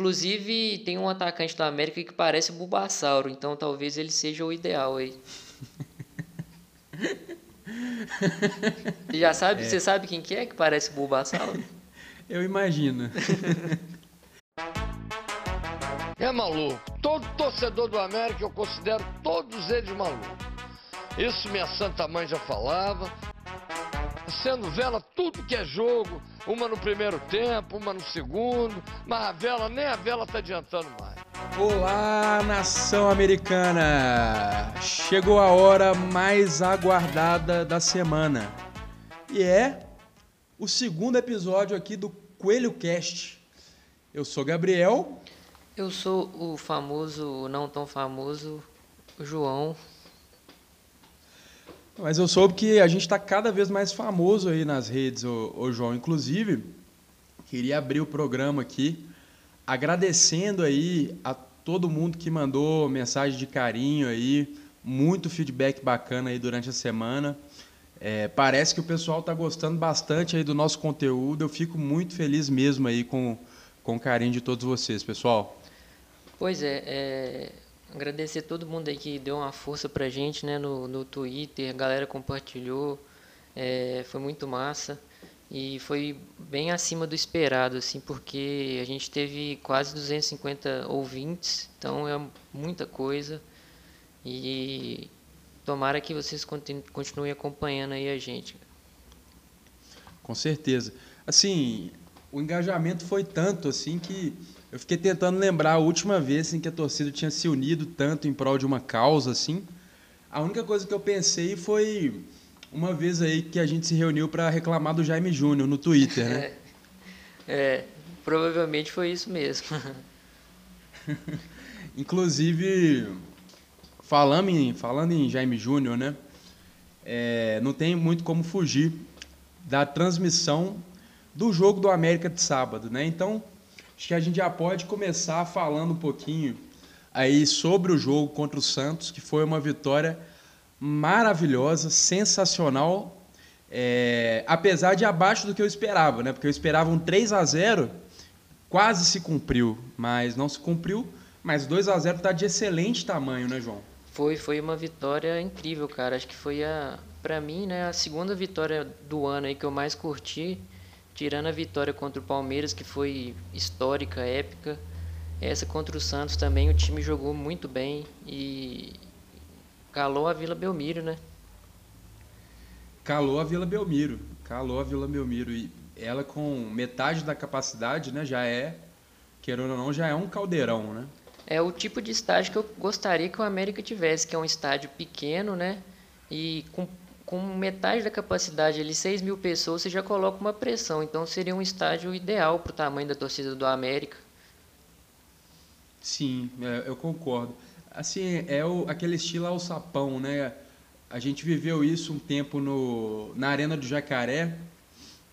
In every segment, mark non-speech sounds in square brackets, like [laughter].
Inclusive, tem um atacante da América que parece o Bulbasauro, então talvez ele seja o ideal aí. Você já sabe, é. você sabe quem que é que parece o Bulbasauro? Eu imagino. [laughs] É maluco. Todo torcedor do América eu considero todos eles malucos. Isso minha santa mãe já falava. Sendo vela tudo que é jogo, uma no primeiro tempo, uma no segundo, mas a vela, nem a vela tá adiantando mais. Olá, nação americana! Chegou a hora mais aguardada da semana. E é o segundo episódio aqui do Coelho Cast. Eu sou Gabriel. Eu sou o famoso, não tão famoso, João. Mas eu soube que a gente está cada vez mais famoso aí nas redes, ô, ô, João. Inclusive, queria abrir o programa aqui agradecendo aí a todo mundo que mandou mensagem de carinho aí, muito feedback bacana aí durante a semana. É, parece que o pessoal está gostando bastante aí do nosso conteúdo. Eu fico muito feliz mesmo aí com, com o carinho de todos vocês, pessoal. Pois é, é agradecer todo mundo aí que deu uma força pra gente, né, no, no Twitter, a galera compartilhou, é, foi muito massa e foi bem acima do esperado, assim, porque a gente teve quase 250 ouvintes, então é muita coisa e tomara que vocês continuem acompanhando aí a gente. Com certeza. Assim, o engajamento foi tanto assim que eu fiquei tentando lembrar a última vez assim, que a torcida tinha se unido tanto em prol de uma causa assim. A única coisa que eu pensei foi uma vez aí que a gente se reuniu para reclamar do Jaime Júnior no Twitter, né? É, [laughs] é, provavelmente foi isso mesmo. [laughs] Inclusive, falando em, falando em Jaime Júnior, né? É, não tem muito como fugir da transmissão do jogo do América de sábado, né? Então, Acho que a gente já pode começar falando um pouquinho aí sobre o jogo contra o Santos, que foi uma vitória maravilhosa, sensacional, é, apesar de abaixo do que eu esperava, né? Porque eu esperava um 3 a 0 quase se cumpriu, mas não se cumpriu. Mas 2 a 0 está de excelente tamanho, né, João? Foi, foi uma vitória incrível, cara. Acho que foi a, para mim, né, a segunda vitória do ano aí que eu mais curti tirando a vitória contra o Palmeiras, que foi histórica, épica, essa contra o Santos também o time jogou muito bem e calou a Vila Belmiro, né? Calou a Vila Belmiro, calou a Vila Belmiro e ela com metade da capacidade, né, já é, querendo ou não, já é um caldeirão, né? É o tipo de estádio que eu gostaria que o América tivesse, que é um estádio pequeno, né, e com com metade da capacidade, ali, 6 mil pessoas, você já coloca uma pressão. Então seria um estádio ideal para o tamanho da torcida do América. Sim, é, eu concordo. Assim, é o, aquele estilo ao sapão, né? A gente viveu isso um tempo no, na Arena do Jacaré,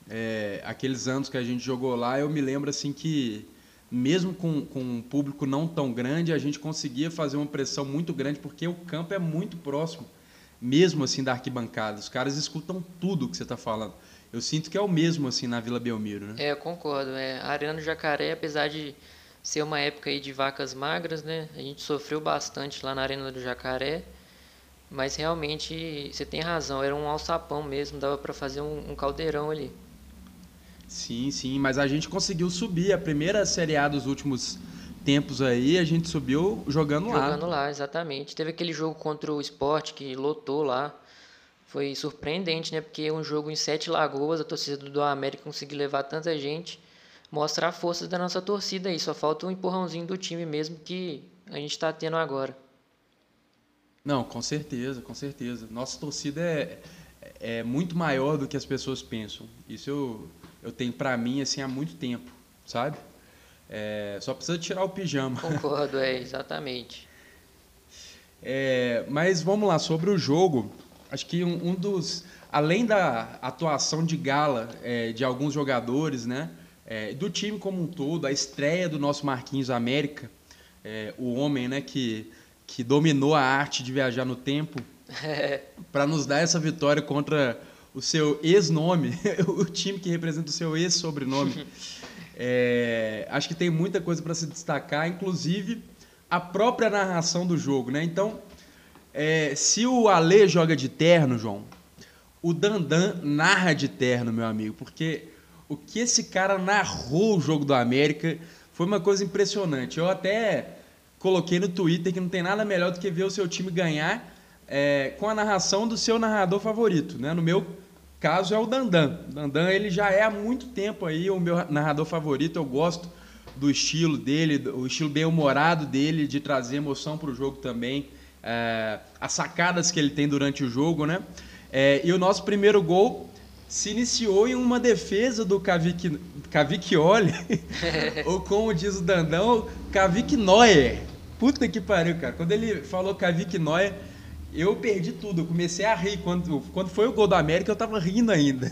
é, aqueles anos que a gente jogou lá, eu me lembro assim que mesmo com, com um público não tão grande, a gente conseguia fazer uma pressão muito grande, porque o campo é muito próximo mesmo assim da arquibancada. Os caras escutam tudo que você está falando. Eu sinto que é o mesmo assim na Vila Belmiro, né? É, eu concordo. É, a Arena do Jacaré, apesar de ser uma época aí de vacas magras, né? A gente sofreu bastante lá na Arena do Jacaré. Mas realmente você tem razão, era um alçapão mesmo, dava para fazer um, um caldeirão ali. Sim, sim, mas a gente conseguiu subir a primeira Série A dos últimos tempos aí, a gente subiu jogando, jogando lá. Jogando lá, exatamente. Teve aquele jogo contra o Sport que lotou lá. Foi surpreendente, né? Porque um jogo em Sete Lagoas, a torcida do América conseguiu levar tanta gente. Mostra a força da nossa torcida aí. Só falta um empurrãozinho do time mesmo que a gente está tendo agora. Não, com certeza, com certeza. Nossa torcida é, é muito maior do que as pessoas pensam. Isso eu, eu tenho para mim assim há muito tempo, sabe? É, só precisa tirar o pijama. Concordo, é, exatamente. É, mas vamos lá, sobre o jogo. Acho que um, um dos. Além da atuação de gala é, de alguns jogadores, né? É, do time como um todo, a estreia do nosso Marquinhos América, é, o homem né, que, que dominou a arte de viajar no tempo, [laughs] para nos dar essa vitória contra o seu ex-nome, [laughs] o time que representa o seu ex-sobrenome. [laughs] É, acho que tem muita coisa para se destacar, inclusive a própria narração do jogo, né? Então, é, se o Ale joga de terno, João, o Dandan narra de terno, meu amigo, porque o que esse cara narrou o jogo do América foi uma coisa impressionante. Eu até coloquei no Twitter que não tem nada melhor do que ver o seu time ganhar é, com a narração do seu narrador favorito, né? No meu caso é o Dandan. O Dandan ele já é há muito tempo aí o meu narrador favorito. Eu gosto do estilo dele, o estilo bem humorado dele de trazer emoção para o jogo também, é, as sacadas que ele tem durante o jogo, né? É, e o nosso primeiro gol se iniciou em uma defesa do Cavicchioli, [laughs] ou como diz o Dandão, Neuer. Puta que pariu, cara. Quando ele falou Neuer, eu perdi tudo. Eu comecei a rir. Quando, quando foi o gol do América, eu tava rindo ainda.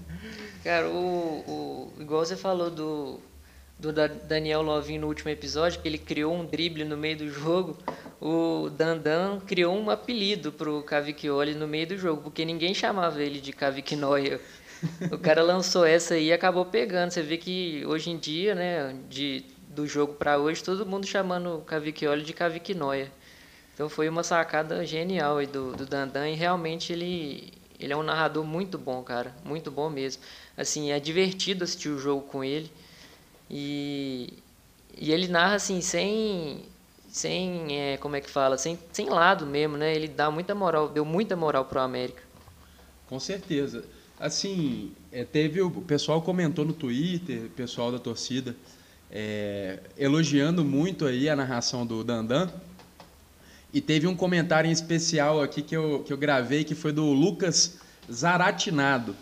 [laughs] cara, o, o, igual você falou do, do Daniel Lovinho no último episódio, que ele criou um drible no meio do jogo, o Dandan criou um apelido pro Cavicchioli no meio do jogo, porque ninguém chamava ele de Cavicchioia. O cara lançou essa aí e acabou pegando. Você vê que hoje em dia, né, de, do jogo para hoje, todo mundo chamando o Cavicchioli de Cavicchioia. Então foi uma sacada genial aí do, do Dandan e realmente ele, ele é um narrador muito bom, cara, muito bom mesmo. Assim, é divertido assistir o jogo com ele. E, e ele narra assim, sem, sem é, como é que fala, sem, sem lado mesmo, né? Ele dá muita moral, deu muita moral pro América. Com certeza. Assim, é, teve o pessoal comentou no Twitter, pessoal da torcida, é, elogiando muito aí a narração do Dandan. E teve um comentário em especial aqui que eu, que eu gravei, que foi do Lucas Zaratinado.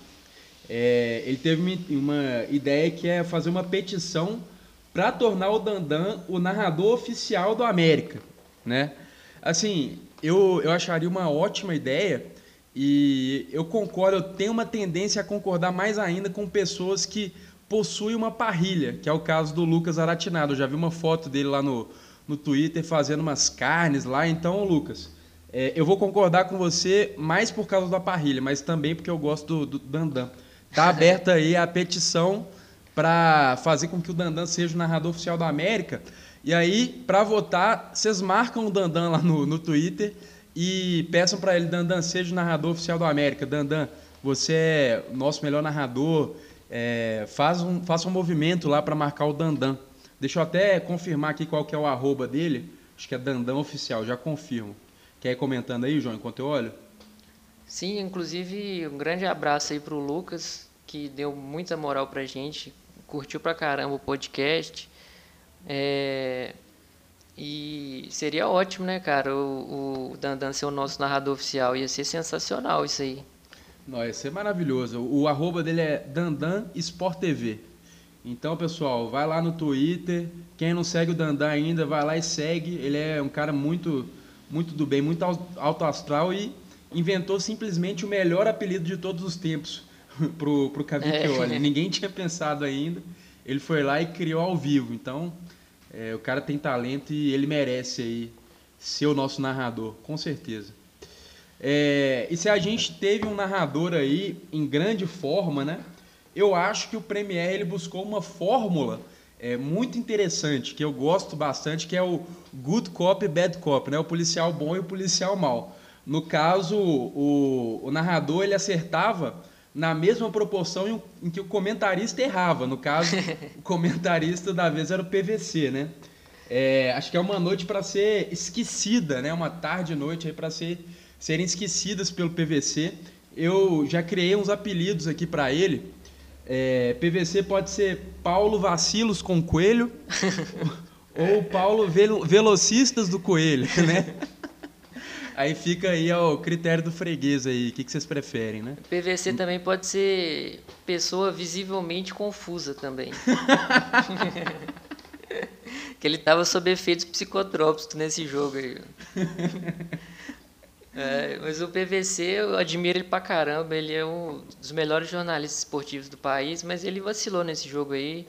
É, ele teve uma ideia que é fazer uma petição para tornar o Dandan o narrador oficial do América, né? Assim, eu, eu acharia uma ótima ideia e eu concordo, eu tenho uma tendência a concordar mais ainda com pessoas que possuem uma parrilha, que é o caso do Lucas Aratinado. Eu já vi uma foto dele lá no, no Twitter fazendo umas carnes lá. Então, Lucas, é, eu vou concordar com você mais por causa da parrilha, mas também porque eu gosto do, do Dandan. Está [laughs] aberta aí a petição para fazer com que o Dandan seja o narrador oficial da América. E aí, para votar, vocês marcam o Dandan lá no, no Twitter e peçam para ele, Dandan, seja o narrador oficial da América. Dandan, você é o nosso melhor narrador. É, faz um, faça um movimento lá para marcar o Dandan. Deixa eu até confirmar aqui qual que é o arroba dele. Acho que é Dandan Oficial, já confirmo. Quer ir comentando aí, João, enquanto eu olho? Sim, inclusive um grande abraço aí pro Lucas, que deu muita moral pra gente, curtiu pra caramba o podcast. É... E seria ótimo, né, cara, o, o Dandan ser o nosso narrador oficial. Ia ser sensacional isso aí. Não, ia ser maravilhoso. O arroba dele é Dandan Sport TV. Então, pessoal, vai lá no Twitter. Quem não segue o Dandan ainda, vai lá e segue. Ele é um cara muito, muito do bem, muito alto astral e inventou simplesmente o melhor apelido de todos os tempos [laughs] pro, pro Cavicchioli. É. Ninguém tinha pensado ainda. Ele foi lá e criou ao vivo. Então, é, o cara tem talento e ele merece aí ser o nosso narrador, com certeza. É, e se a gente teve um narrador aí em grande forma, né? Eu acho que o Premier ele buscou uma fórmula é, muito interessante, que eu gosto bastante, que é o good cop e bad cop, né? O policial bom e o policial mau. No caso, o, o narrador ele acertava na mesma proporção em, em, que o comentarista errava. No caso, [laughs] o comentarista da vez era o PVC, né? É, acho que é uma noite para ser esquecida, né? Uma tarde e noite para ser, serem esquecidas pelo PVC. Eu já criei uns apelidos aqui para ele. É, PVC pode ser Paulo Vacilos com Coelho [laughs] ou Paulo Velocistas do Coelho, né? [laughs] Aí fica aí ao critério do freguês aí, o que, que vocês preferem, né? PVC também pode ser pessoa visivelmente confusa também. [laughs] que ele estava sob efeitos psicotrópicos nesse jogo aí. É, mas o PVC, eu admiro ele pra caramba. Ele é um dos melhores jornalistas esportivos do país, mas ele vacilou nesse jogo aí.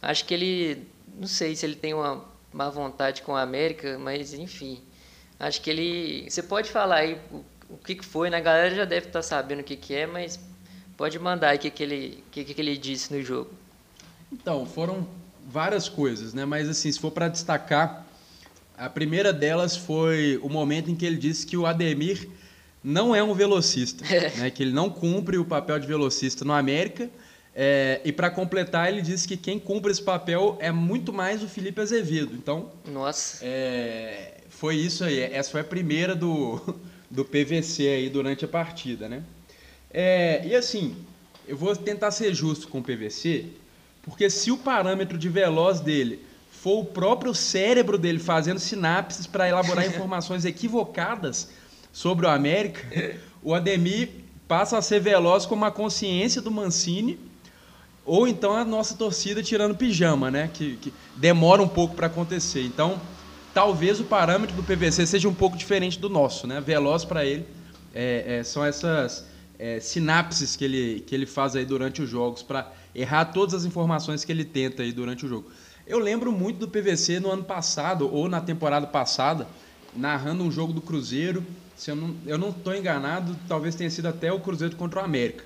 Acho que ele. Não sei se ele tem uma má vontade com a América, mas enfim. Acho que ele. Você pode falar aí o, o que, que foi, né? A galera já deve estar tá sabendo o que, que é, mas pode mandar aí o que, que, ele, o que, que ele disse no jogo. Então, foram várias coisas, né? Mas assim, se for para destacar, a primeira delas foi o momento em que ele disse que o Ademir não é um velocista, né? Que ele não cumpre o papel de velocista no América. É, e para completar, ele disse que quem cumpre esse papel é muito mais o Felipe Azevedo. Então, nossa, é, foi isso aí. Essa foi a primeira do, [laughs] do PVC aí durante a partida, né? É, e assim, eu vou tentar ser justo com o PVC, porque se o parâmetro de veloz dele for o próprio cérebro dele fazendo sinapses para elaborar informações [laughs] equivocadas sobre o América, o Ademir passa a ser veloz com uma consciência do Mancini, ou então a nossa torcida tirando pijama, né? Que, que demora um pouco para acontecer. Então, talvez o parâmetro do PVC seja um pouco diferente do nosso, né? Veloz para ele é, é, são essas é, sinapses que ele, que ele faz aí durante os jogos para errar todas as informações que ele tenta aí durante o jogo. Eu lembro muito do PVC no ano passado ou na temporada passada, narrando um jogo do Cruzeiro. Se eu não eu não estou enganado, talvez tenha sido até o Cruzeiro contra o América.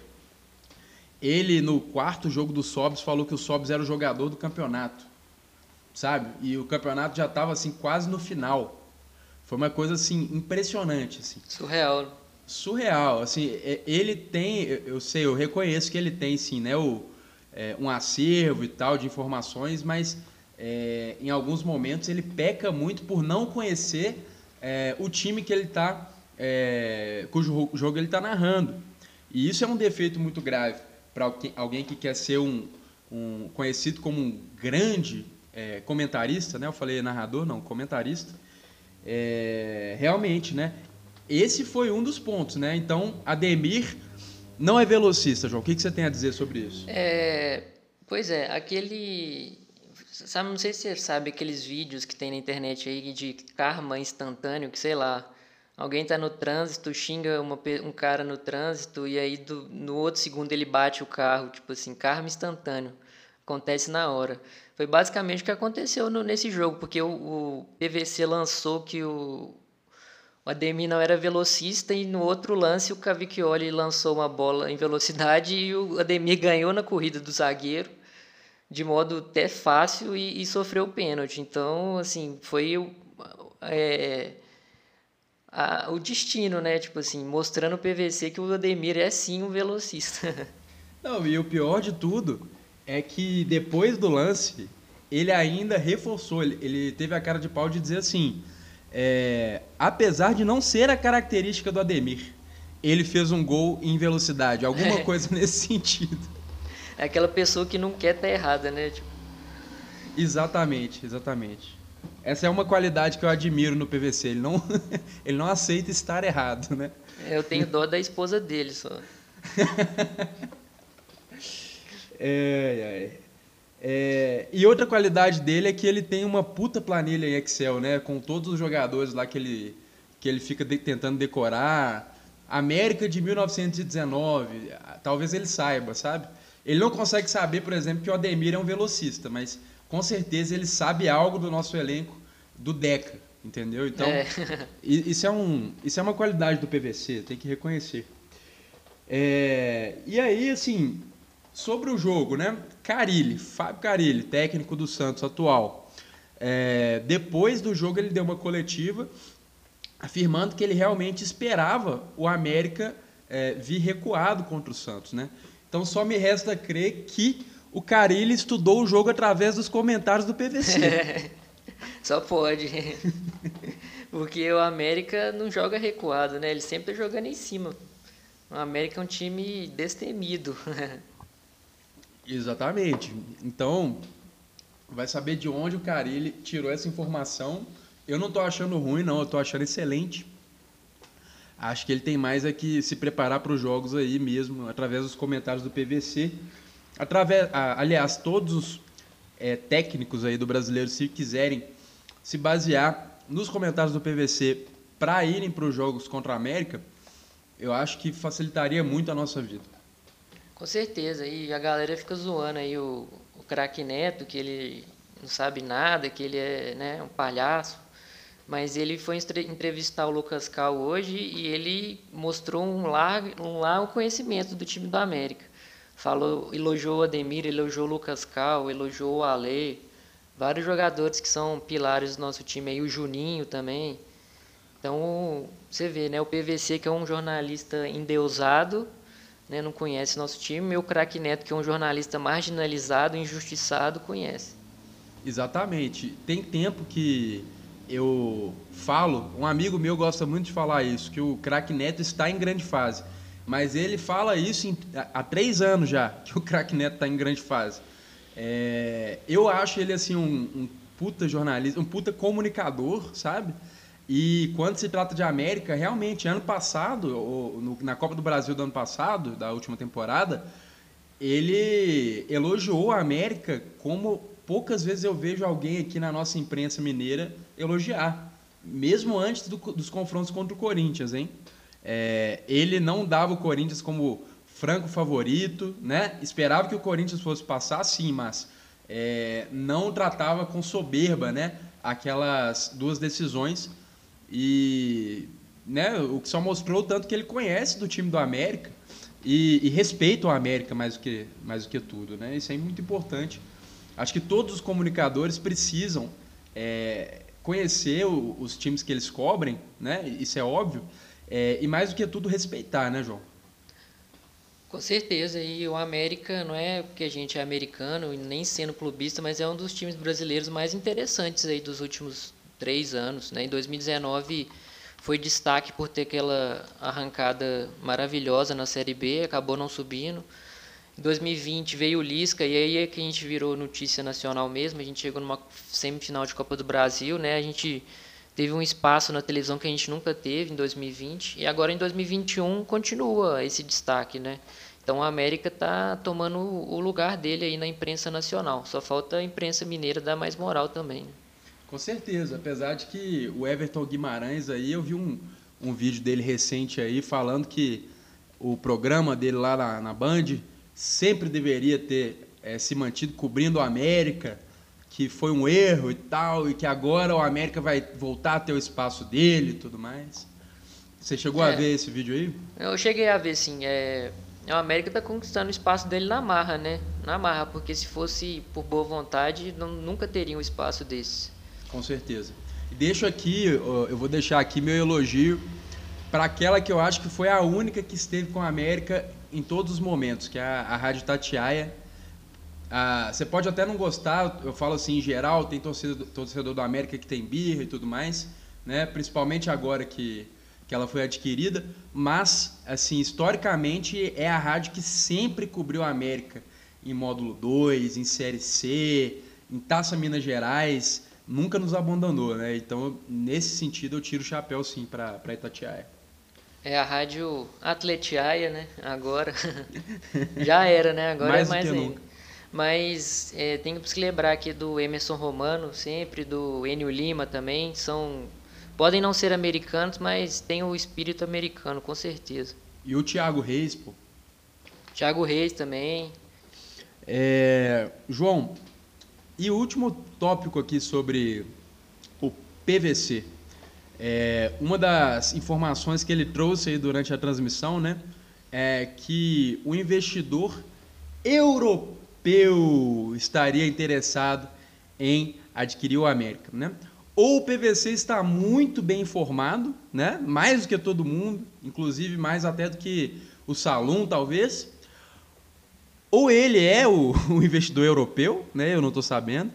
Ele no quarto jogo do Sobs falou que o Sobs era o jogador do campeonato, sabe? E o campeonato já estava assim quase no final. Foi uma coisa assim impressionante, assim. Surreal surreal. Assim, é, ele tem, eu sei, eu reconheço que ele tem sim, né, o, é, um acervo e tal de informações, mas é, em alguns momentos ele peca muito por não conhecer é, o time que ele está, é, cujo jogo ele está narrando. E isso é um defeito muito grave para alguém que quer ser um, um conhecido como um grande é, comentarista, né? Eu falei narrador, não, comentarista. É, realmente, né? Esse foi um dos pontos, né? Então, Ademir não é velocista, João. O que, você tem a dizer sobre isso? É, pois é, aquele. Sabe, não sei se você sabe aqueles vídeos que tem na internet aí de karma instantâneo, que sei lá, alguém está no trânsito, xinga uma, um cara no trânsito e aí do, no outro segundo ele bate o carro, tipo assim, karma instantâneo. Acontece na hora. Foi basicamente o que aconteceu no, nesse jogo, porque o, o PVC lançou que o, o Ademir não era velocista e no outro lance o Cavicchioli lançou uma bola em velocidade e o Ademir ganhou na corrida do zagueiro de modo até fácil e, e sofreu o pênalti. Então, assim, foi o, é, a, o destino, né? Tipo assim, mostrando o PVC que o Ademir é sim um velocista. [laughs] Não, e o pior de tudo é que depois do lance, ele ainda reforçou, ele, ele teve a cara de pau de dizer assim é, apesar de não ser a característica do Ademir, ele fez um gol em velocidade, alguma [laughs] é. coisa nesse sentido. É aquela pessoa que não quer estar tá errada, né? Tipo... Exatamente, exatamente. Essa é uma qualidade que eu admiro no PVC. Ele não, [laughs] ele não aceita estar errado, né? Eu tenho dó da esposa dele só. [laughs] é, é. É, e outra qualidade dele é que ele tem uma puta planilha em Excel, né? Com todos os jogadores lá que ele, que ele fica de, tentando decorar. América de 1919, talvez ele saiba, sabe? Ele não consegue saber, por exemplo, que o Ademir é um velocista, mas com certeza ele sabe algo do nosso elenco do Deca, entendeu? Então, é. [laughs] isso, é um, isso é uma qualidade do PVC, tem que reconhecer. É, e aí, assim, Sobre o jogo, né? Carilli, Fábio Carilli, técnico do Santos atual. É, depois do jogo ele deu uma coletiva afirmando que ele realmente esperava o América é, vir recuado contra o Santos, né? Então só me resta crer que o Carilli estudou o jogo através dos comentários do PVC. [laughs] só pode. Porque o América não joga recuado, né? Ele sempre tá jogando em cima. O América é um time destemido. Exatamente. Então, vai saber de onde o Carilli tirou essa informação. Eu não estou achando ruim, não. Eu estou achando excelente. Acho que ele tem mais é que se preparar para os jogos aí mesmo, através dos comentários do PVC. Através, aliás, todos os é, técnicos aí do brasileiro, se quiserem se basear nos comentários do PVC para irem para os jogos contra a América, eu acho que facilitaria muito a nossa vida. Com certeza, e a galera fica zoando aí o, o craque Neto, que ele não sabe nada, que ele é né, um palhaço. Mas ele foi entrevistar o Lucas Cal hoje e ele mostrou um largo, um largo conhecimento do time do América. falou, elogiou o Ademir, elogiou o Lucas Cal, elogiou o Ale, vários jogadores que são pilares do nosso time aí, o Juninho também. Então, você vê, né, o PVC que é um jornalista endeusado, né, não conhece nosso time, e o Crack Neto que é um jornalista marginalizado, injustiçado, conhece. Exatamente. Tem tempo que eu falo, um amigo meu gosta muito de falar isso, que o craque Neto está em grande fase. Mas ele fala isso em, há três anos já, [laughs] que o craque Neto está em grande fase. É, eu acho ele assim um, um puta jornalista, um puta comunicador, sabe? E quando se trata de América, realmente, ano passado, ou, no, na Copa do Brasil do ano passado, da última temporada, ele elogiou a América como poucas vezes eu vejo alguém aqui na nossa imprensa mineira elogiar, mesmo antes do, dos confrontos contra o Corinthians, hein? É, ele não dava o Corinthians como franco favorito, né? Esperava que o Corinthians fosse passar, sim, mas é, não tratava com soberba, né? Aquelas duas decisões e, né? O que só mostrou o tanto que ele conhece do time do América e, e respeita o América mais do que mais do que tudo, né? Isso é muito importante. Acho que todos os comunicadores precisam é, conhecer o, os times que eles cobrem, né? Isso é óbvio. É, e mais do que tudo, respeitar, né, João? Com certeza. E o América não é porque a gente é americano e nem sendo clubista, mas é um dos times brasileiros mais interessantes aí dos últimos três anos. Né? Em 2019 foi destaque por ter aquela arrancada maravilhosa na Série B, acabou não subindo. Em 2020 veio o Lisca e aí é que a gente virou notícia nacional mesmo. A gente chegou numa semifinal de Copa do Brasil, né? A gente teve um espaço na televisão que a gente nunca teve em 2020 e agora em 2021 continua esse destaque, né? Então a América está tomando o lugar dele aí na imprensa nacional. Só falta a imprensa mineira dar mais moral também. Né? Com certeza, apesar de que o Everton Guimarães aí eu vi um, um vídeo dele recente aí falando que o programa dele lá na, na Band sempre deveria ter é, se mantido cobrindo o América, que foi um erro e tal, e que agora o América vai voltar a ter o espaço dele e tudo mais. Você chegou é, a ver esse vídeo aí? Eu cheguei a ver, sim. É, o América está conquistando o espaço dele na marra, né? Na marra, porque se fosse por boa vontade, não, nunca teria um espaço desse. Com certeza. E deixo aqui, eu vou deixar aqui meu elogio para aquela que eu acho que foi a única que esteve com a América em todos os momentos, que é a, a Rádio Tatiaia. Você pode até não gostar, eu falo assim em geral, tem torcedor, torcedor do América que tem birra e tudo mais, né? principalmente agora que, que ela foi adquirida, mas, assim, historicamente é a rádio que sempre cobriu a América em módulo 2, em Série C, em Taça Minas Gerais, nunca nos abandonou, né? Então, nesse sentido, eu tiro o chapéu sim para Itatiaia. É a rádio Atletiaia, né? Agora. [laughs] Já era, né? Agora mais é mais ainda. Nunca. Mas é, tem que se lembrar aqui do Emerson Romano, sempre, do Enio Lima também. São. Podem não ser americanos, mas tem o espírito americano, com certeza. E o Thiago Reis, pô. Thiago Reis também. É, João, e o último tópico aqui sobre o PVC. É, uma das informações que ele trouxe aí durante a transmissão, né, é que o investidor europeu estaria interessado em adquirir o América, né? Ou o PVC está muito bem informado, né? Mais do que todo mundo, inclusive mais até do que o Salum, talvez. Ou ele é o, [laughs] o investidor europeu, né? Eu não estou sabendo.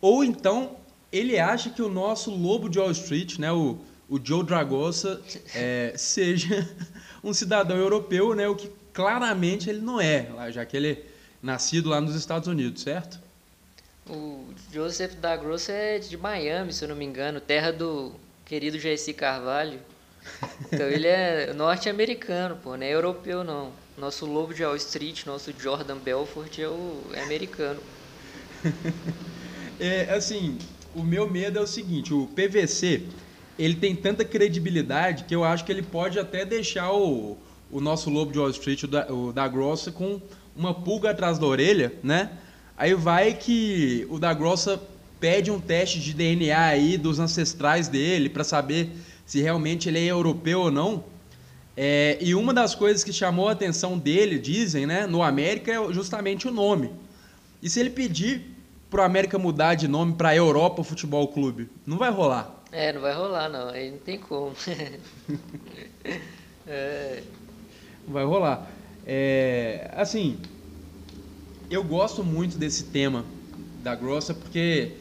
Ou então ele acha que o nosso lobo de Wall Street, né, o, o Joe Dragosa, é, seja [laughs] um cidadão europeu, né, o que claramente ele não é, já que ele é nascido lá nos Estados Unidos, certo? O Joseph Dragosa é de Miami, se eu não me engano, terra do querido Jesse Carvalho. Então ele é norte-americano, pô, não é europeu não. Nosso lobo de Wall Street, nosso Jordan Belfort é, o, é americano. [laughs] é, assim, o meu medo é o seguinte, o PVC, ele tem tanta credibilidade que eu acho que ele pode até deixar o, o nosso lobo de Wall Street, o da, o da Grossa, com uma pulga atrás da orelha, né? Aí vai que o da Grossa pede um teste de DNA aí dos ancestrais dele para saber se realmente ele é europeu ou não. É, e uma das coisas que chamou a atenção dele, dizem, né, no América, é justamente o nome. E se ele pedir pro América mudar de nome para Europa Futebol Clube, não vai rolar. É, não vai rolar não, aí não tem como. [laughs] é. Não vai rolar. É, assim, eu gosto muito desse tema da Grossa porque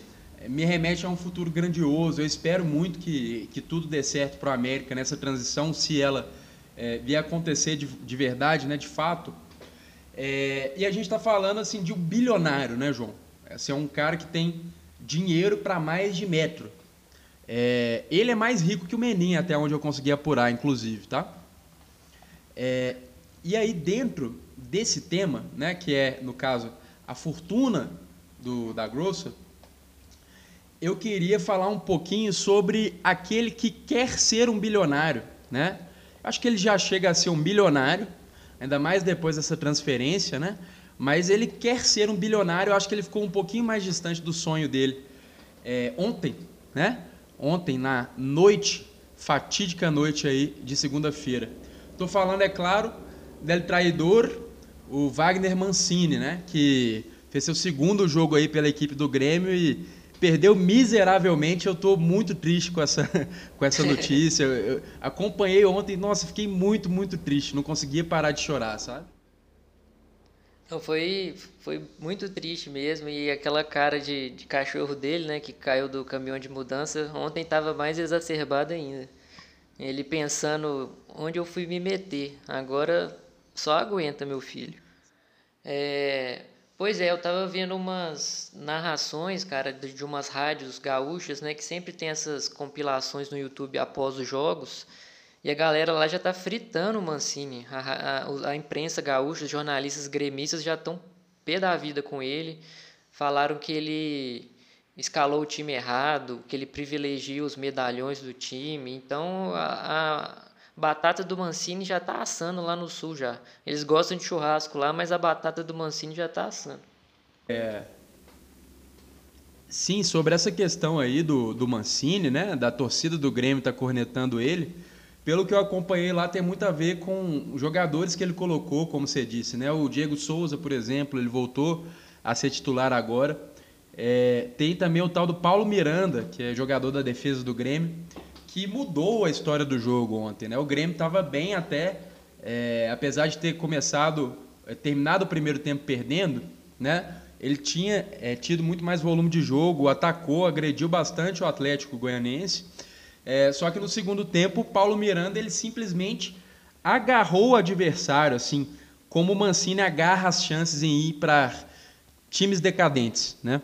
me remete a um futuro grandioso. Eu espero muito que, que tudo dê certo para a América nessa transição, se ela é, vier acontecer de, de verdade, né, de fato. É, e a gente está falando assim de um bilionário, né, João? Assim, é um cara que tem dinheiro para mais de metro. É, ele é mais rico que o Menin, até onde eu consegui apurar, inclusive, tá? É, e aí, dentro desse tema, né, que é, no caso, a fortuna do, da Grossa, eu queria falar um pouquinho sobre aquele que quer ser um bilionário, né? Acho que ele já chega a ser um bilionário, ainda mais depois dessa transferência, né? Mas ele quer ser um bilionário, eu acho que ele ficou um pouquinho mais distante do sonho dele. É, ontem, né? Ontem, na noite, fatídica noite aí de segunda-feira. Estou falando, é claro, del traidor, o Wagner Mancini, né? Que fez seu segundo jogo aí pela equipe do Grêmio e perdeu miseravelmente. Eu estou muito triste com essa, [laughs] com essa notícia. Eu acompanhei ontem, nossa, fiquei muito, muito triste. Não conseguia parar de chorar, sabe? Não, foi, foi muito triste mesmo. E aquela cara de, de cachorro dele, né, que caiu do caminhão de mudança, ontem estava mais exacerbado ainda. Ele pensando onde eu fui me meter. Agora só aguenta, meu filho. É, pois é, eu tava vendo umas narrações, cara, de, de umas rádios gaúchas, né, que sempre tem essas compilações no YouTube após os jogos. E a galera lá já tá fritando o Mancini. A, a, a imprensa gaúcha, os jornalistas gremistas já estão pé da vida com ele. Falaram que ele escalou o time errado, que ele privilegia os medalhões do time. Então a, a batata do Mancini já está assando lá no sul já. Eles gostam de churrasco lá, mas a batata do Mancini já está assando. É. Sim, sobre essa questão aí do, do Mancini, né? Da torcida do Grêmio tá cornetando ele. Pelo que eu acompanhei lá, tem muito a ver com jogadores que ele colocou, como você disse, né? O Diego Souza, por exemplo, ele voltou a ser titular agora. É, tem também o tal do Paulo Miranda, que é jogador da defesa do Grêmio, que mudou a história do jogo ontem. Né? O Grêmio estava bem até, é, apesar de ter começado, é, terminado o primeiro tempo perdendo, né? ele tinha é, tido muito mais volume de jogo, atacou, agrediu bastante o Atlético Goianense. É, só que no segundo tempo, o Paulo Miranda ele simplesmente agarrou o adversário, assim, como o Mancini agarra as chances em ir para times decadentes, né?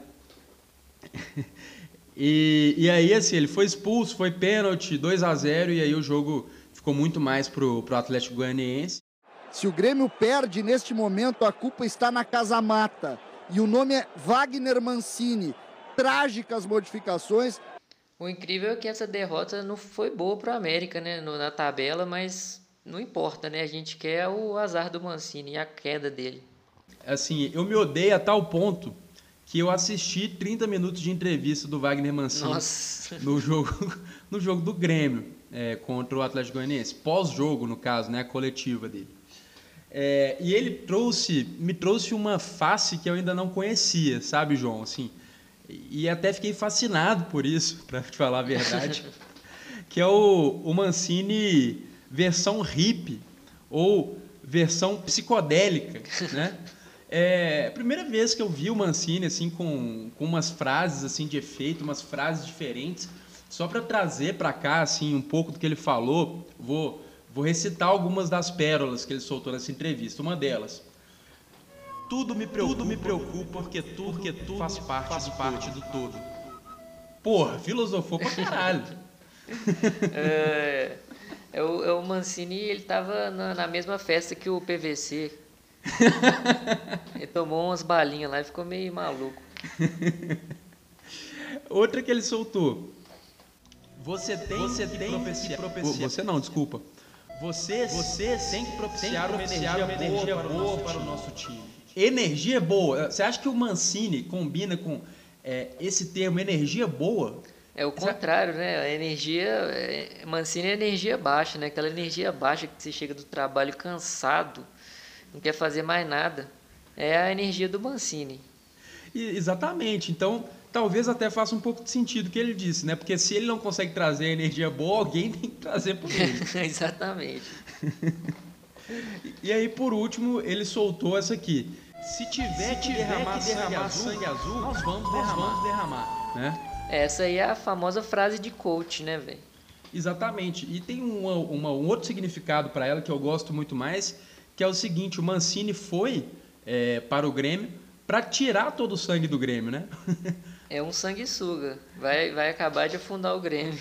[laughs] e, e aí, assim, ele foi expulso, foi pênalti, 2 a 0 e aí o jogo ficou muito mais pro, pro Atlético Goianiense. Se o Grêmio perde neste momento, a culpa está na Casa Mata. E o nome é Wagner Mancini. Trágicas modificações. O incrível é que essa derrota não foi boa para o América, né, na tabela, mas não importa, né? A gente quer o azar do Mancini e a queda dele. Assim, eu me odeio a tal ponto que eu assisti 30 minutos de entrevista do Wagner Mancini Nossa. no jogo, [laughs] no jogo do Grêmio é, contra o Atlético Goianiense, pós-jogo no caso, né, a coletiva dele. É, e ele trouxe, me trouxe uma face que eu ainda não conhecia, sabe, João? Assim, e até fiquei fascinado por isso, para te falar a verdade, [laughs] que é o, o Mancini versão hippie ou versão psicodélica, né? [laughs] É a primeira vez que eu vi o Mancini assim com, com umas frases assim de efeito, umas frases diferentes, só para trazer para cá assim um pouco do que ele falou. Vou vou recitar algumas das pérolas que ele soltou nessa entrevista. Uma delas: tudo me preocupa, tudo me preocupa porque tudo, porque tudo faz parte, faz do, parte todo. do todo. Porra, filosofou pra caralho. [laughs] é, é, o, é o Mancini, ele tava na, na mesma festa que o PVC. [laughs] ele tomou umas balinhas lá e ficou meio maluco. [laughs] Outra que ele soltou. Você tem, você que, tem propiciar, que propiciar. Você não, desculpa. Você, você tem que propiciar, tem que propiciar uma energia, uma energia boa, boa para, o nosso time. Energia boa. Você acha que o Mancini combina com é, esse termo energia boa? É o contrário, né? A energia. É, Mancini é energia baixa, né? Aquela energia baixa que você chega do trabalho cansado, não quer fazer mais nada. É a energia do Mancini. E, exatamente. Então, talvez até faça um pouco de sentido o que ele disse, né? Porque se ele não consegue trazer energia boa, alguém [laughs] tem que trazer por ele. [laughs] exatamente. [laughs] e aí, por último, ele soltou essa aqui. Se tiver, Se que, derramar que derramar, sangue, azul, azul nós vamos nós derramar. Vamos derramar né? Essa aí é a famosa frase de coach, né, velho? Exatamente. E tem uma, uma, um outro significado para ela que eu gosto muito mais, que é o seguinte: o Mancini foi é, para o Grêmio para tirar todo o sangue do Grêmio, né? [laughs] é um sanguessuga. Vai, vai acabar de afundar o Grêmio.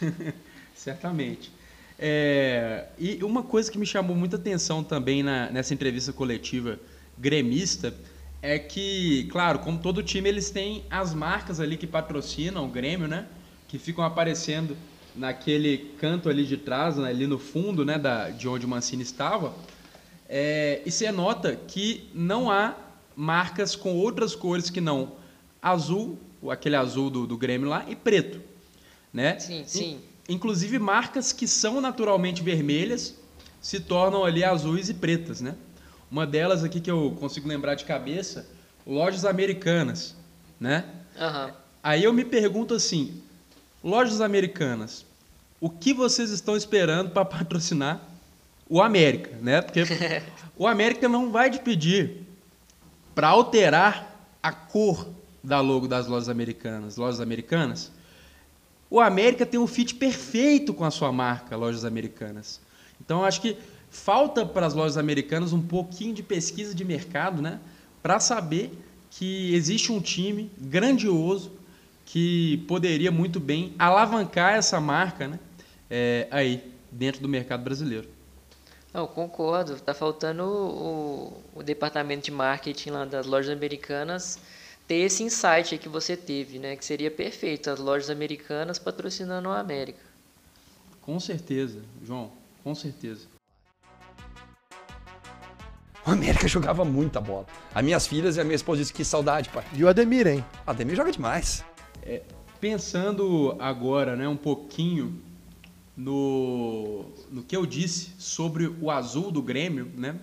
[laughs] Certamente. É, e uma coisa que me chamou muita atenção também na, nessa entrevista coletiva gremista é que, claro, como todo time, eles têm as marcas ali que patrocinam o Grêmio, né? Que ficam aparecendo naquele canto ali de trás, né? ali no fundo, né? Da, de onde o Mancini estava. É, e você nota que não há marcas com outras cores que não azul, aquele azul do, do Grêmio lá, e preto, né? Sim, sim. inclusive marcas que são naturalmente vermelhas se tornam ali azuis e pretas, né? Uma delas aqui que eu consigo lembrar de cabeça, lojas americanas, né? Uhum. Aí eu me pergunto assim, lojas americanas, o que vocês estão esperando para patrocinar o América, né? Porque [laughs] o América não vai te pedir para alterar a cor da logo das lojas americanas, lojas americanas. O América tem um fit perfeito com a sua marca, lojas americanas. Então acho que falta para as lojas americanas um pouquinho de pesquisa de mercado, né? Para saber que existe um time grandioso que poderia muito bem alavancar essa marca, né? É, aí dentro do mercado brasileiro. Não, concordo. Está faltando o, o, departamento de marketing lá das lojas americanas ter esse insight que você teve, né? Que seria perfeito as lojas americanas patrocinando a América. Com certeza, João. Com certeza. O América [laughs] jogava muita bola. As minhas filhas e a minha esposa dizem que saudade, pai. E o Ademir, hein? O Ademir joga demais. É, pensando agora, né, um pouquinho no, no que eu disse sobre o azul do Grêmio, né?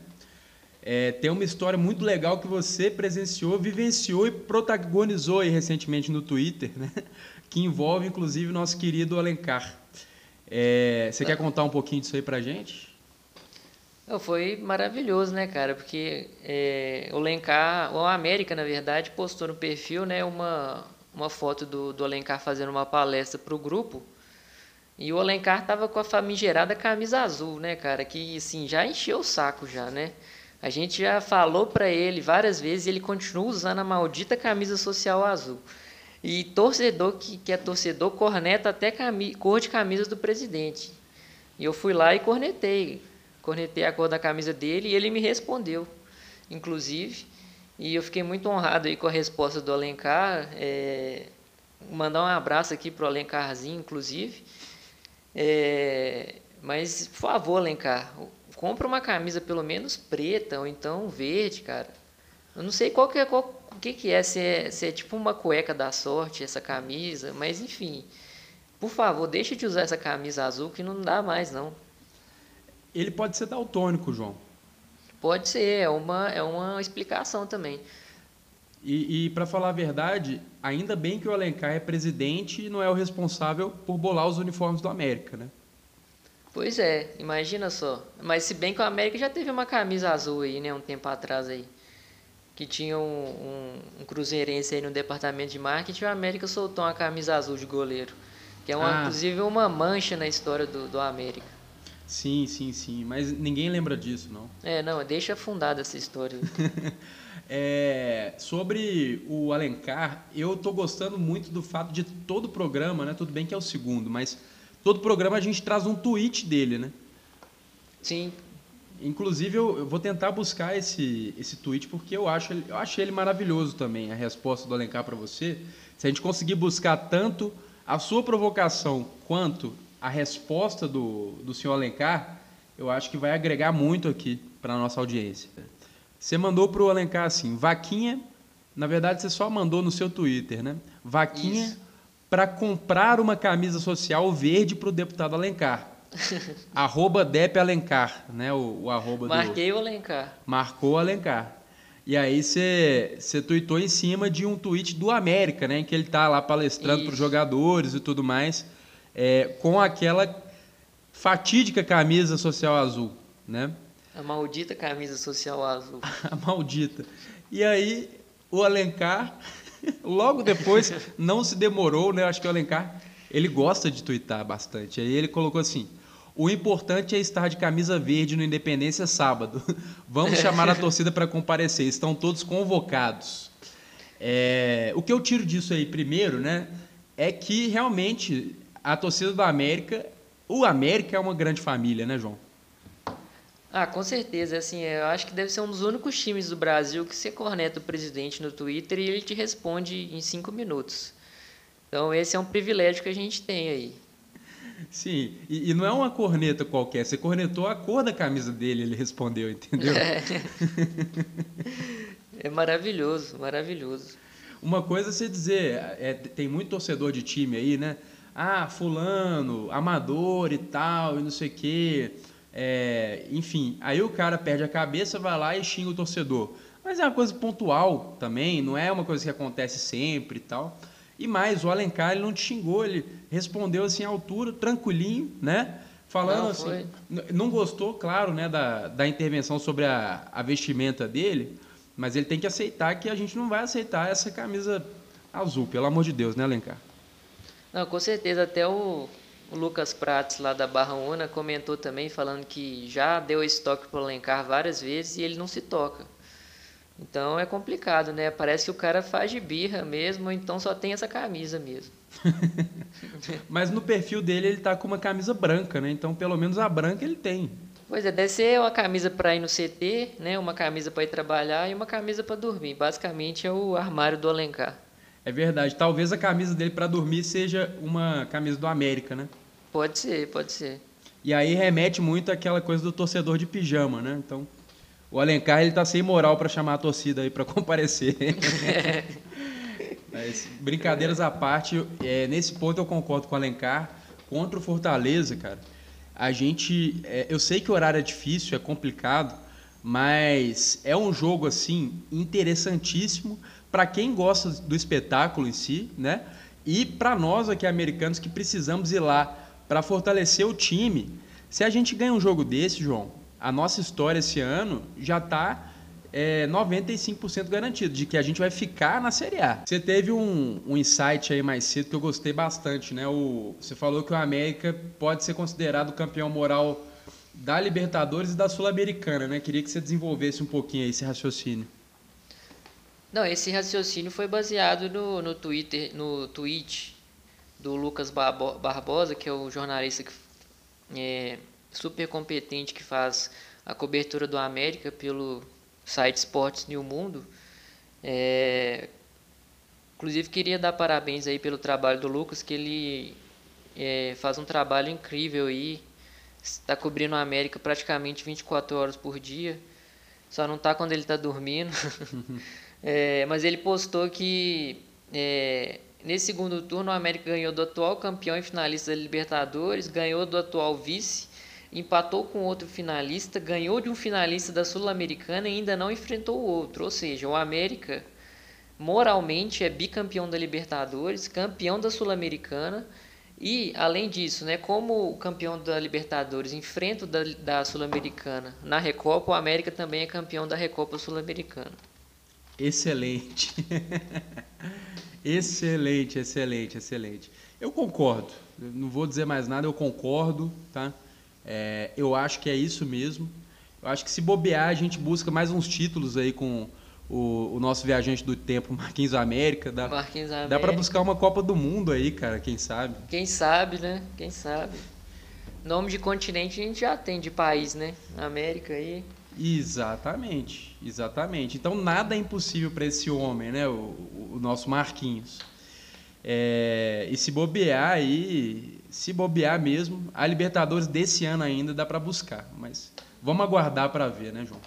É, tem uma história muito legal que você presenciou, vivenciou e protagonizou aí recentemente no Twitter, né? [laughs] Que envolve, inclusive, o nosso querido Alencar. É, você quer contar um pouquinho disso aí pra gente? Foi maravilhoso, né, cara? Porque é, o Alencar, o América, na verdade, postou no perfil né, uma, uma foto do, do Alencar fazendo uma palestra para o grupo. E o Alencar tava com a famigerada camisa azul, né, cara? Que, assim, já encheu o saco já, né? A gente já falou para ele várias vezes e ele continua usando a maldita camisa social azul. E torcedor que, que é torcedor corneta até cor de camisa do presidente. E eu fui lá e cornetei cornetei a cor da camisa dele e ele me respondeu, inclusive. E eu fiquei muito honrado aí com a resposta do Alencar. É, mandar um abraço aqui pro Alencarzinho, inclusive. É, mas, por favor, Alencar, compra uma camisa pelo menos preta ou então verde, cara. Eu não sei qual que é, qual, o que, que é se, é, se é tipo uma cueca da sorte essa camisa, mas enfim. Por favor, deixa de usar essa camisa azul que não dá mais não ele pode ser daltônico, João. Pode ser, é uma, é uma explicação também. E, e para falar a verdade, ainda bem que o Alencar é presidente e não é o responsável por bolar os uniformes do América, né? Pois é, imagina só. Mas se bem que o América já teve uma camisa azul aí, né, um tempo atrás aí. Que tinha um, um, um cruzeirense aí no departamento de marketing, o América soltou uma camisa azul de goleiro. Que é uma, ah. inclusive uma mancha na história do, do América. Sim, sim, sim. Mas ninguém lembra disso, não. É, não, deixa fundada essa história. [laughs] é, sobre o Alencar, eu tô gostando muito do fato de todo programa, né? Tudo bem que é o segundo, mas todo programa a gente traz um tweet dele, né? Sim. Inclusive, eu, eu vou tentar buscar esse, esse tweet porque eu acho, eu achei ele maravilhoso também, a resposta do Alencar para você. Se a gente conseguir buscar tanto a sua provocação quanto a resposta do, do senhor Alencar, eu acho que vai agregar muito aqui para a nossa audiência. Você mandou para o Alencar assim, vaquinha, na verdade você só mandou no seu Twitter, né? Vaquinha, para comprar uma camisa social verde para o deputado Alencar. [laughs] arroba Dep Alencar, né? O, o arroba Marquei do... o Alencar. Marcou o Alencar. E aí você tweetou em cima de um tweet do América, né? Em que ele tá lá palestrando para os jogadores e tudo mais, é, com aquela fatídica camisa social azul, né? A maldita camisa social azul. [laughs] A maldita. E aí o Alencar, [laughs] logo depois, não se demorou, né? Acho que o Alencar, ele gosta de twittar bastante. Aí ele colocou assim: o importante é estar de camisa verde no Independência sábado. [laughs] Vamos chamar a torcida para comparecer. Estão todos convocados. É, o que eu tiro disso aí primeiro, né, é que realmente a torcida do América, o América é uma grande família, né, João? Ah, com certeza. Assim, eu acho que deve ser um dos únicos times do Brasil que você corneta o presidente no Twitter e ele te responde em cinco minutos. Então, esse é um privilégio que a gente tem aí. Sim, e, e, não é uma corneta qualquer, você cornetou a cor da camisa dele, ele respondeu, entendeu? É, [laughs] é maravilhoso, maravilhoso. Uma coisa é você dizer, é, tem muito torcedor de time aí, né? Ah, fulano, amador e tal, e não sei o quê. É, enfim, aí o cara perde a cabeça, vai lá e xinga o torcedor. Mas é uma coisa pontual também, não é uma coisa que acontece sempre e tal. E mais, o Alencar ele não te xingou, ele respondeu assim à altura, tranquilinho, né? Falando não, assim, não gostou, claro, né, da, da intervenção sobre a, a vestimenta dele, mas ele tem que aceitar que a gente não vai aceitar essa camisa azul, pelo amor de Deus, né, Alencar? Não, com certeza, até o, o Lucas Prates, lá da Barra Una, comentou também, falando que já deu estoque para o Alencar várias vezes e ele não se toca. Então é complicado, né? Parece que o cara faz de birra mesmo, então só tem essa camisa mesmo. [laughs] Mas no perfil dele ele tá com uma camisa branca, né? Então pelo menos a branca ele tem. Pois é, deve ser uma camisa para ir no CT, né? Uma camisa para ir trabalhar e uma camisa para dormir. Basicamente é o armário do Alencar. É verdade. Talvez a camisa dele para dormir seja uma camisa do América, né? Pode ser, pode ser. E aí remete muito àquela coisa do torcedor de pijama, né? Então o Alencar ele tá sem moral para chamar a torcida aí para [laughs] comparecer. [laughs] Mas, brincadeiras à parte, é, nesse ponto eu concordo com o Alencar. Contra o Fortaleza, cara, a gente. É, eu sei que o horário é difícil, é complicado, mas é um jogo assim interessantíssimo para quem gosta do espetáculo em si, né? E para nós aqui americanos que precisamos ir lá para fortalecer o time. Se a gente ganha um jogo desse, João, a nossa história esse ano já está é, 95% garantido de que a gente vai ficar na Série A. Você teve um, um insight aí mais cedo que eu gostei bastante, né? O, você falou que o América pode ser considerado campeão moral da Libertadores e da Sul-Americana, né? Queria que você desenvolvesse um pouquinho esse raciocínio. Não, esse raciocínio foi baseado no, no Twitter, no tweet do Lucas Barbosa, que é o jornalista que é, super competente que faz a cobertura do América pelo site Esportes New Mundo. É, inclusive queria dar parabéns aí pelo trabalho do Lucas, que ele é, faz um trabalho incrível aí, está cobrindo a América praticamente 24 horas por dia, só não está quando ele está dormindo. [laughs] é, mas ele postou que é, nesse segundo turno o América ganhou do atual campeão e finalista da Libertadores, ganhou do atual vice empatou com outro finalista, ganhou de um finalista da Sul-Americana e ainda não enfrentou o outro. Ou seja, o América moralmente é bicampeão da Libertadores, campeão da Sul-Americana e, além disso, né, como o campeão da Libertadores enfrenta o da, da Sul-Americana na Recopa, o América também é campeão da Recopa Sul-Americana. Excelente. [laughs] excelente, excelente, excelente. Eu concordo. não vou dizer mais nada, eu concordo, tá? É, eu acho que é isso mesmo. Eu acho que se bobear, a gente busca mais uns títulos aí com o, o nosso viajante do tempo, Marquinhos América. Dá, Marquinhos América. Dá para buscar uma Copa do Mundo aí, cara, quem sabe? Quem sabe, né? Quem sabe. Nome de continente a gente já tem, de país, né? América aí. Exatamente, exatamente. Então nada é impossível para esse homem, né? O, o nosso Marquinhos. É, e se bobear aí, se bobear mesmo, a Libertadores desse ano ainda dá para buscar. Mas vamos aguardar para ver, né, João?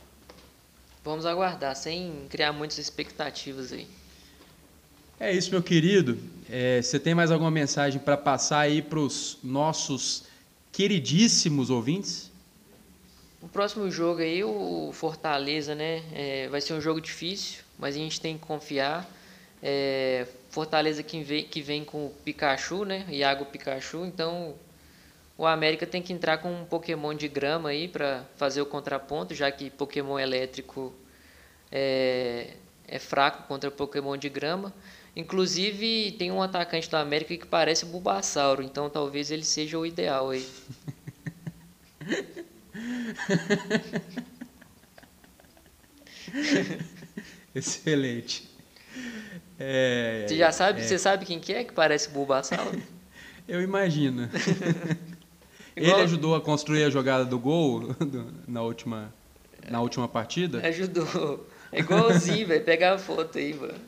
Vamos aguardar, sem criar muitas expectativas aí. É isso, meu querido. é, você tem mais alguma mensagem para passar aí para os nossos queridíssimos ouvintes? O próximo jogo aí, o Fortaleza, né? É, vai ser um jogo difícil, mas a gente tem que confiar. É, Fortaleza que vem, que vem com o Pikachu, né? Iago Pikachu, então o América tem que entrar com um Pokémon de grama aí para fazer o contraponto, já que Pokémon elétrico é, é fraco contra Pokémon de grama. Inclusive tem um atacante do América que parece Bulbasauro, então talvez ele seja o ideal aí. [laughs] [laughs] Excelente. É, você já sabe, é, você sabe quem que é que parece Bulbasauro? [laughs] Eu imagino. [laughs] Ele ajudou a construir a jogada do gol na última, na última partida? Ajudou. É igualzinho, vai pegar a foto aí, mano.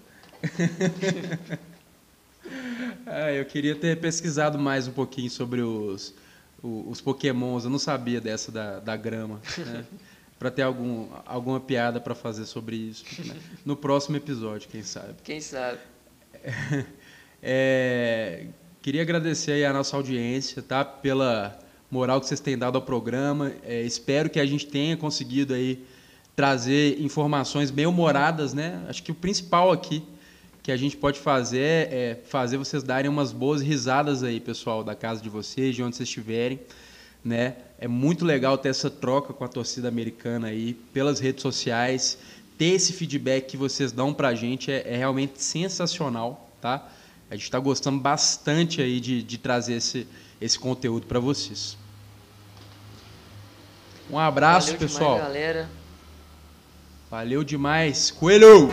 ah, eu queria ter pesquisado mais um pouquinho sobre os, os, os pokémons. Eu não sabia dessa da, da grama. Né? [laughs] para ter algum, alguma piada para fazer sobre isso. Né? No próximo episódio, quem sabe. Quem sabe. [laughs] É, queria agradecer aí a nossa audiência, tá? Pela moral que vocês têm dado ao programa. É, espero que a gente tenha conseguido aí trazer informações bem humoradas, né? Acho que o principal aqui que a gente pode fazer é fazer vocês darem umas boas risadas aí, pessoal, da casa de vocês, de onde vocês estiverem né? É muito legal ter essa troca com a torcida americana aí pelas redes sociais, ter esse feedback que vocês dão para a gente é, é, realmente sensacional, tá? A gente está gostando bastante aí de, de trazer esse, esse conteúdo para vocês. Um abraço, Valeu pessoal. Demais, galera. Valeu demais. Coelho!